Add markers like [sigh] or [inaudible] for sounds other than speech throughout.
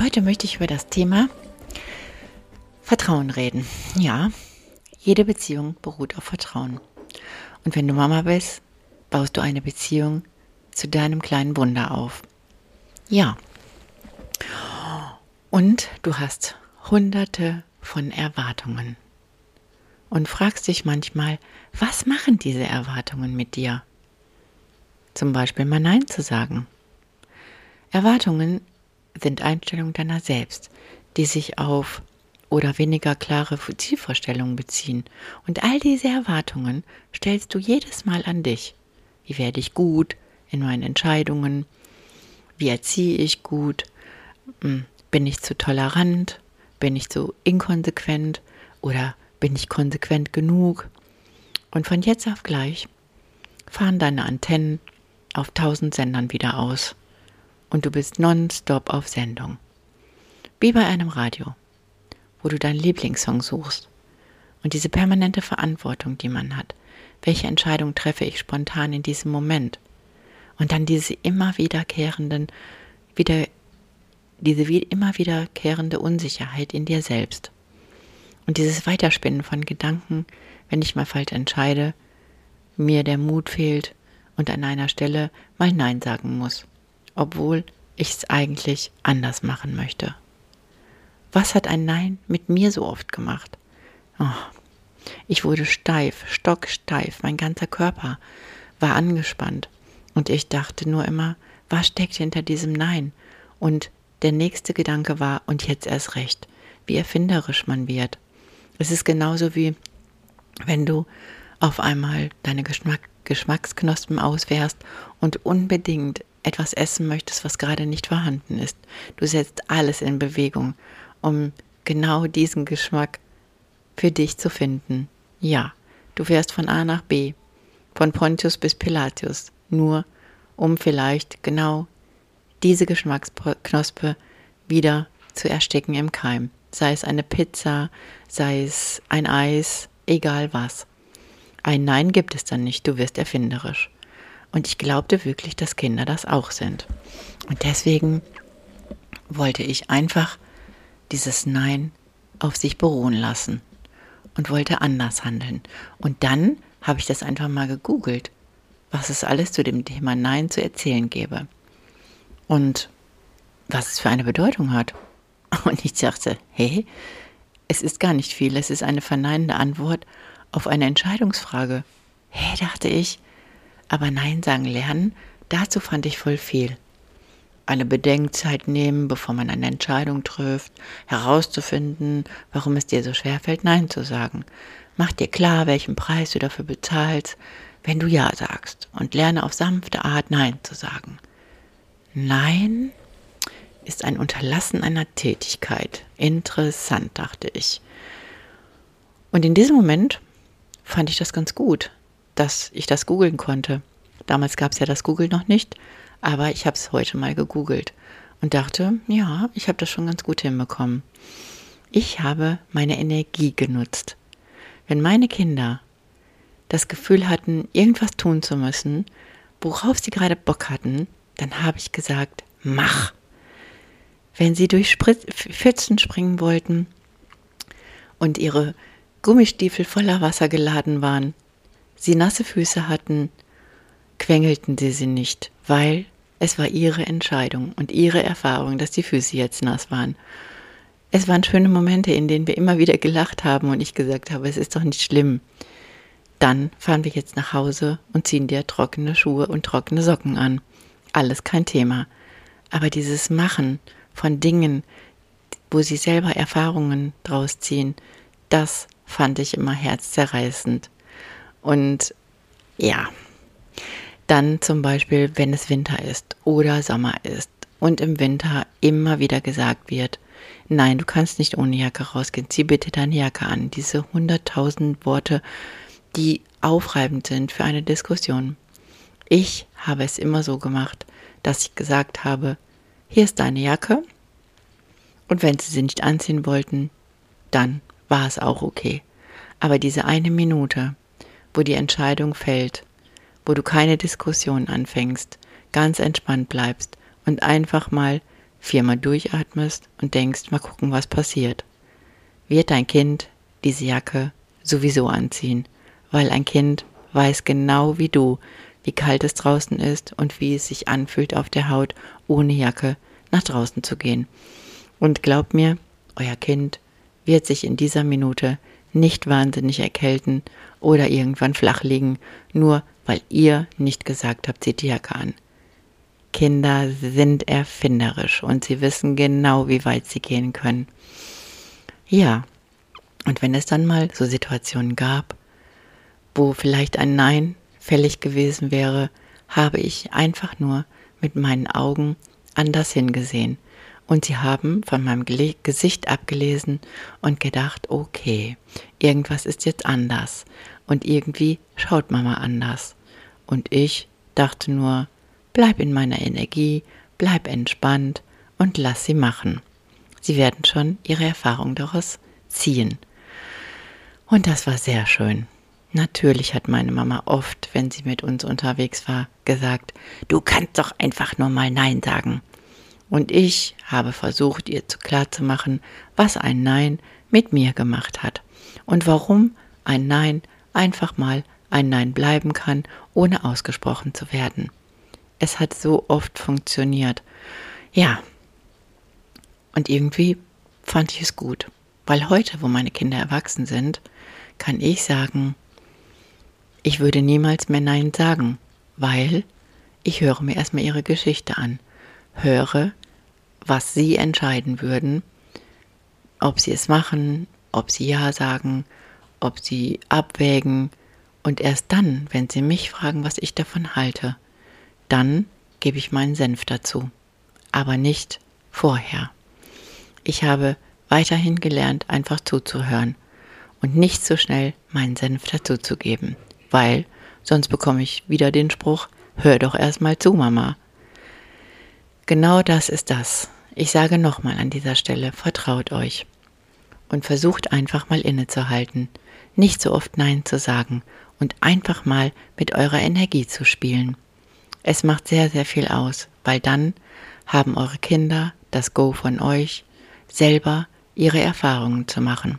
Heute möchte ich über das Thema Vertrauen reden. Ja, jede Beziehung beruht auf Vertrauen. Und wenn du Mama bist, baust du eine Beziehung zu deinem kleinen Wunder auf. Ja. Und du hast hunderte von Erwartungen. Und fragst dich manchmal, was machen diese Erwartungen mit dir? Zum Beispiel mal Nein zu sagen. Erwartungen sind Einstellungen deiner selbst, die sich auf oder weniger klare Zielvorstellungen beziehen. Und all diese Erwartungen stellst du jedes Mal an dich. Wie werde ich gut in meinen Entscheidungen? Wie erziehe ich gut? Hm, bin ich zu tolerant? Bin ich zu inkonsequent? Oder bin ich konsequent genug? Und von jetzt auf gleich fahren deine Antennen auf tausend Sendern wieder aus und du bist nonstop auf Sendung. Wie bei einem Radio, wo du deinen Lieblingssong suchst. Und diese permanente Verantwortung, die man hat. Welche Entscheidung treffe ich spontan in diesem Moment? Und dann diese immer wiederkehrenden, wieder, diese immer wiederkehrende Unsicherheit in dir selbst. Und dieses Weiterspinnen von Gedanken, wenn ich mal falsch entscheide, mir der Mut fehlt und an einer Stelle mal Nein sagen muss obwohl ich es eigentlich anders machen möchte. Was hat ein Nein mit mir so oft gemacht? Oh, ich wurde steif, stocksteif, mein ganzer Körper war angespannt und ich dachte nur immer, was steckt hinter diesem Nein? Und der nächste Gedanke war, und jetzt erst recht, wie erfinderisch man wird. Es ist genauso wie, wenn du auf einmal deine Geschmack Geschmacksknospen auswährst und unbedingt etwas essen möchtest, was gerade nicht vorhanden ist. Du setzt alles in Bewegung, um genau diesen Geschmack für dich zu finden. Ja, du fährst von A nach B, von Pontius bis Pilatius, nur um vielleicht genau diese Geschmacksknospe wieder zu ersticken im Keim. Sei es eine Pizza, sei es ein Eis, egal was. Ein Nein gibt es dann nicht, du wirst erfinderisch. Und ich glaubte wirklich, dass Kinder das auch sind. Und deswegen wollte ich einfach dieses Nein auf sich beruhen lassen und wollte anders handeln. Und dann habe ich das einfach mal gegoogelt, was es alles zu dem Thema Nein zu erzählen gäbe. Und was es für eine Bedeutung hat. [laughs] Und ich dachte, hey, es ist gar nicht viel, es ist eine verneinende Antwort auf eine Entscheidungsfrage. Hä, dachte ich, aber Nein sagen lernen, dazu fand ich voll viel. Eine Bedenkzeit nehmen, bevor man eine Entscheidung trifft, herauszufinden, warum es dir so schwer fällt, Nein zu sagen. Mach dir klar, welchen Preis du dafür bezahlst, wenn du Ja sagst und lerne auf sanfte Art Nein zu sagen. Nein ist ein Unterlassen einer Tätigkeit. Interessant, dachte ich. Und in diesem Moment fand ich das ganz gut, dass ich das googeln konnte. Damals gab es ja das Google noch nicht, aber ich habe es heute mal gegoogelt und dachte, ja, ich habe das schon ganz gut hinbekommen. Ich habe meine Energie genutzt. Wenn meine Kinder das Gefühl hatten, irgendwas tun zu müssen, worauf sie gerade Bock hatten, dann habe ich gesagt, mach. Wenn sie durch Pfützen springen wollten und ihre Gummistiefel voller Wasser geladen waren, sie nasse Füße hatten, quengelten sie sie nicht, weil es war ihre Entscheidung und ihre Erfahrung, dass die Füße jetzt nass waren. Es waren schöne Momente, in denen wir immer wieder gelacht haben und ich gesagt habe, es ist doch nicht schlimm. Dann fahren wir jetzt nach Hause und ziehen dir trockene Schuhe und trockene Socken an. Alles kein Thema. Aber dieses Machen von Dingen, wo sie selber Erfahrungen draus ziehen, das fand ich immer herzzerreißend. Und Ja. Dann zum Beispiel, wenn es Winter ist oder Sommer ist und im Winter immer wieder gesagt wird, nein, du kannst nicht ohne Jacke rausgehen, zieh bitte deine Jacke an. Diese hunderttausend Worte, die aufreibend sind für eine Diskussion. Ich habe es immer so gemacht, dass ich gesagt habe, hier ist deine Jacke. Und wenn sie sie nicht anziehen wollten, dann war es auch okay. Aber diese eine Minute, wo die Entscheidung fällt, wo du keine Diskussion anfängst, ganz entspannt bleibst und einfach mal viermal durchatmest und denkst, mal gucken, was passiert. Wird dein Kind diese Jacke sowieso anziehen, weil ein Kind weiß genau wie du, wie kalt es draußen ist und wie es sich anfühlt auf der Haut, ohne Jacke nach draußen zu gehen. Und glaubt mir, euer Kind wird sich in dieser Minute nicht wahnsinnig erkälten oder irgendwann flach liegen, nur weil ihr nicht gesagt habt, zieht die Jacke an. Kinder sind erfinderisch und sie wissen genau, wie weit sie gehen können. Ja, und wenn es dann mal so Situationen gab, wo vielleicht ein Nein fällig gewesen wäre, habe ich einfach nur mit meinen Augen anders hingesehen. Und sie haben von meinem Gesicht abgelesen und gedacht, okay, irgendwas ist jetzt anders. Und irgendwie schaut Mama anders. Und ich dachte nur, bleib in meiner Energie, bleib entspannt und lass sie machen. Sie werden schon ihre Erfahrung daraus ziehen. Und das war sehr schön. Natürlich hat meine Mama oft, wenn sie mit uns unterwegs war, gesagt, du kannst doch einfach nur mal Nein sagen. Und ich habe versucht, ihr klarzumachen, was ein Nein mit mir gemacht hat und warum ein Nein einfach mal ein Nein bleiben kann, ohne ausgesprochen zu werden. Es hat so oft funktioniert. Ja. Und irgendwie fand ich es gut, weil heute, wo meine Kinder erwachsen sind, kann ich sagen, ich würde niemals mehr Nein sagen, weil ich höre mir erstmal ihre Geschichte an, höre, was sie entscheiden würden, ob sie es machen, ob sie Ja sagen, ob sie abwägen und erst dann, wenn sie mich fragen, was ich davon halte, dann gebe ich meinen Senf dazu, aber nicht vorher. Ich habe weiterhin gelernt, einfach zuzuhören und nicht so schnell meinen Senf dazuzugeben weil sonst bekomme ich wieder den Spruch, hör doch erstmal zu, Mama. Genau das ist das. Ich sage nochmal an dieser Stelle, vertraut euch und versucht einfach mal innezuhalten, nicht so oft Nein zu sagen und einfach mal mit eurer Energie zu spielen. Es macht sehr, sehr viel aus, weil dann haben eure Kinder das Go von euch, selber ihre Erfahrungen zu machen.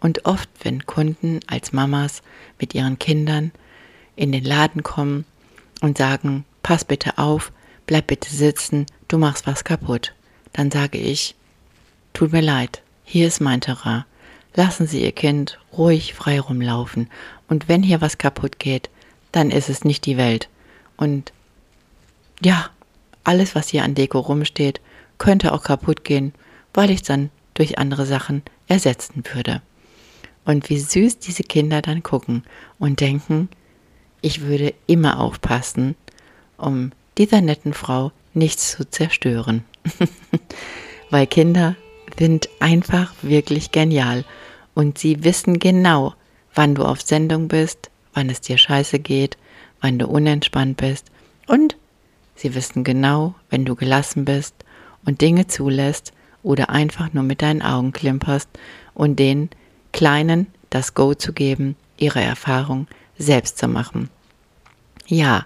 Und oft, wenn Kunden als Mamas mit ihren Kindern in den Laden kommen und sagen, pass bitte auf, bleib bitte sitzen, du machst was kaputt, dann sage ich, tut mir leid, hier ist mein Terrain. Lassen Sie Ihr Kind ruhig frei rumlaufen. Und wenn hier was kaputt geht, dann ist es nicht die Welt. Und ja, alles, was hier an Deko rumsteht, könnte auch kaputt gehen, weil ich dann durch andere Sachen ersetzen würde. Und wie süß diese Kinder dann gucken und denken, ich würde immer aufpassen, um dieser netten Frau nichts zu zerstören. [laughs] Weil Kinder sind einfach wirklich genial und sie wissen genau, wann du auf Sendung bist, wann es dir scheiße geht, wann du unentspannt bist und sie wissen genau, wenn du gelassen bist und Dinge zulässt oder einfach nur mit deinen Augen klimperst und den Kleinen das Go zu geben, ihre Erfahrung selbst zu machen. Ja,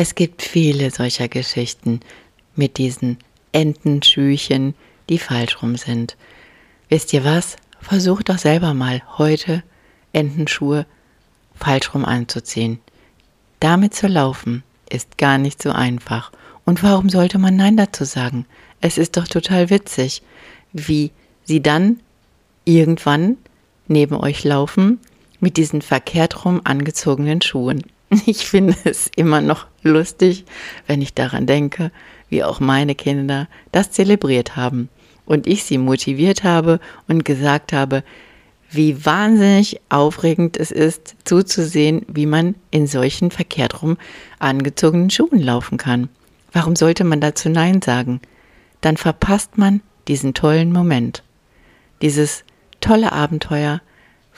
es gibt viele solcher Geschichten mit diesen Entenschüchen, die falsch rum sind. Wisst ihr was? Versucht doch selber mal heute Entenschuhe falsch rum anzuziehen. Damit zu laufen ist gar nicht so einfach. Und warum sollte man Nein dazu sagen? Es ist doch total witzig, wie sie dann irgendwann neben euch laufen mit diesen verkehrt rum angezogenen Schuhen. [laughs] Ich finde es immer noch lustig, wenn ich daran denke, wie auch meine Kinder das zelebriert haben und ich sie motiviert habe und gesagt habe, wie wahnsinnig aufregend es ist, zuzusehen, wie man in solchen verkehrt rum angezogenen Schuhen laufen kann. Warum sollte man dazu Nein sagen? Dann verpasst man diesen tollen Moment. Dieses tolle Abenteuer,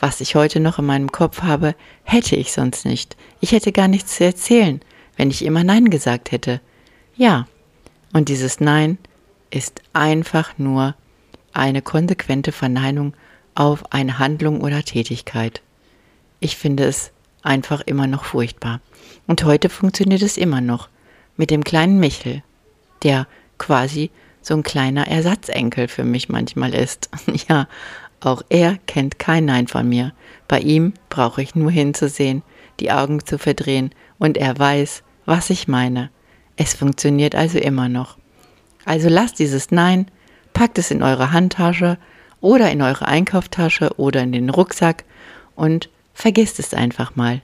was ich heute noch in meinem Kopf habe, hätte ich sonst nicht. Ich hätte gar nichts zu erzählen, wenn ich immer Nein gesagt hätte. Ja, und dieses Nein ist einfach nur eine konsequente Verneinung auf eine Handlung oder Tätigkeit. Ich finde es einfach immer noch furchtbar. Und heute funktioniert es immer noch mit dem kleinen Michel, der quasi so ein kleiner Ersatzenkel für mich manchmal ist. [laughs] ja, auch er kennt kein Nein von mir. Bei ihm brauche ich nur hinzusehen, die Augen zu verdrehen und er weiß, was ich meine. Es funktioniert also immer noch. Also lasst dieses Nein, packt es in eure Handtasche oder in eure Einkauftasche oder in den Rucksack und vergisst es einfach mal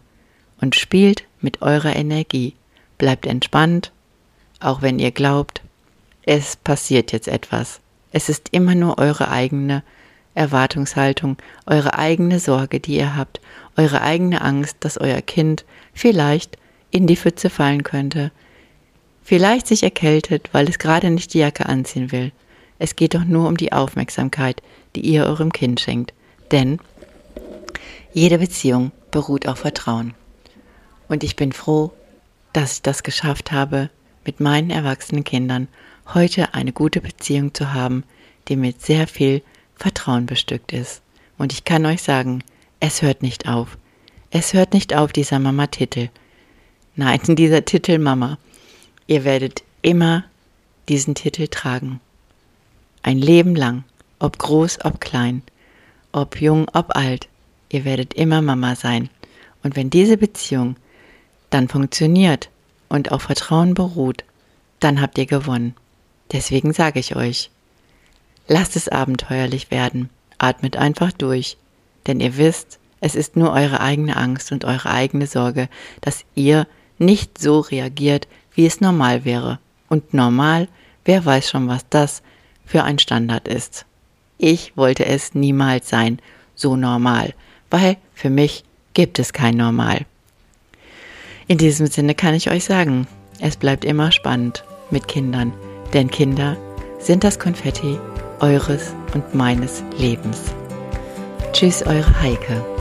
und spielt mit eurer Energie. Bleibt entspannt, auch wenn ihr glaubt, es passiert jetzt etwas. Es ist immer nur eure eigene Erwartungshaltung, eure eigene Sorge, die ihr habt, eure eigene Angst, dass euer Kind vielleicht in die Pfütze fallen könnte, vielleicht sich erkältet, weil es gerade nicht die Jacke anziehen will. Es geht doch nur um die Aufmerksamkeit, die ihr eurem Kind schenkt. Denn jede Beziehung beruht auf Vertrauen. Und ich bin froh, dass ich das geschafft habe, mit meinen erwachsenen Kindern heute eine gute Beziehung zu haben, die mit sehr viel Vertrauen bestückt ist. Und ich kann euch sagen, es hört nicht auf. Es hört nicht auf, dieser Mama-Titel. Nein, [laughs] dieser Titel Mama. Ihr werdet immer diesen Titel tragen. Ein Leben lang, ob groß, ob klein, ob jung, ob alt, ihr werdet immer Mama sein. Und wenn diese Beziehung dann funktioniert und auf Vertrauen beruht, dann habt ihr gewonnen. Deswegen sage ich euch, lasst es abenteuerlich werden, atmet einfach durch, denn ihr wisst, es ist nur eure eigene Angst und eure eigene Sorge, dass ihr nicht so reagiert, wie es normal wäre. Und normal, wer weiß schon, was das für ein Standard ist. Ich wollte es niemals sein, so normal, weil für mich gibt es kein Normal. In diesem Sinne kann ich euch sagen, es bleibt immer spannend mit Kindern, denn Kinder sind das Konfetti eures und meines Lebens. Tschüss, eure Heike.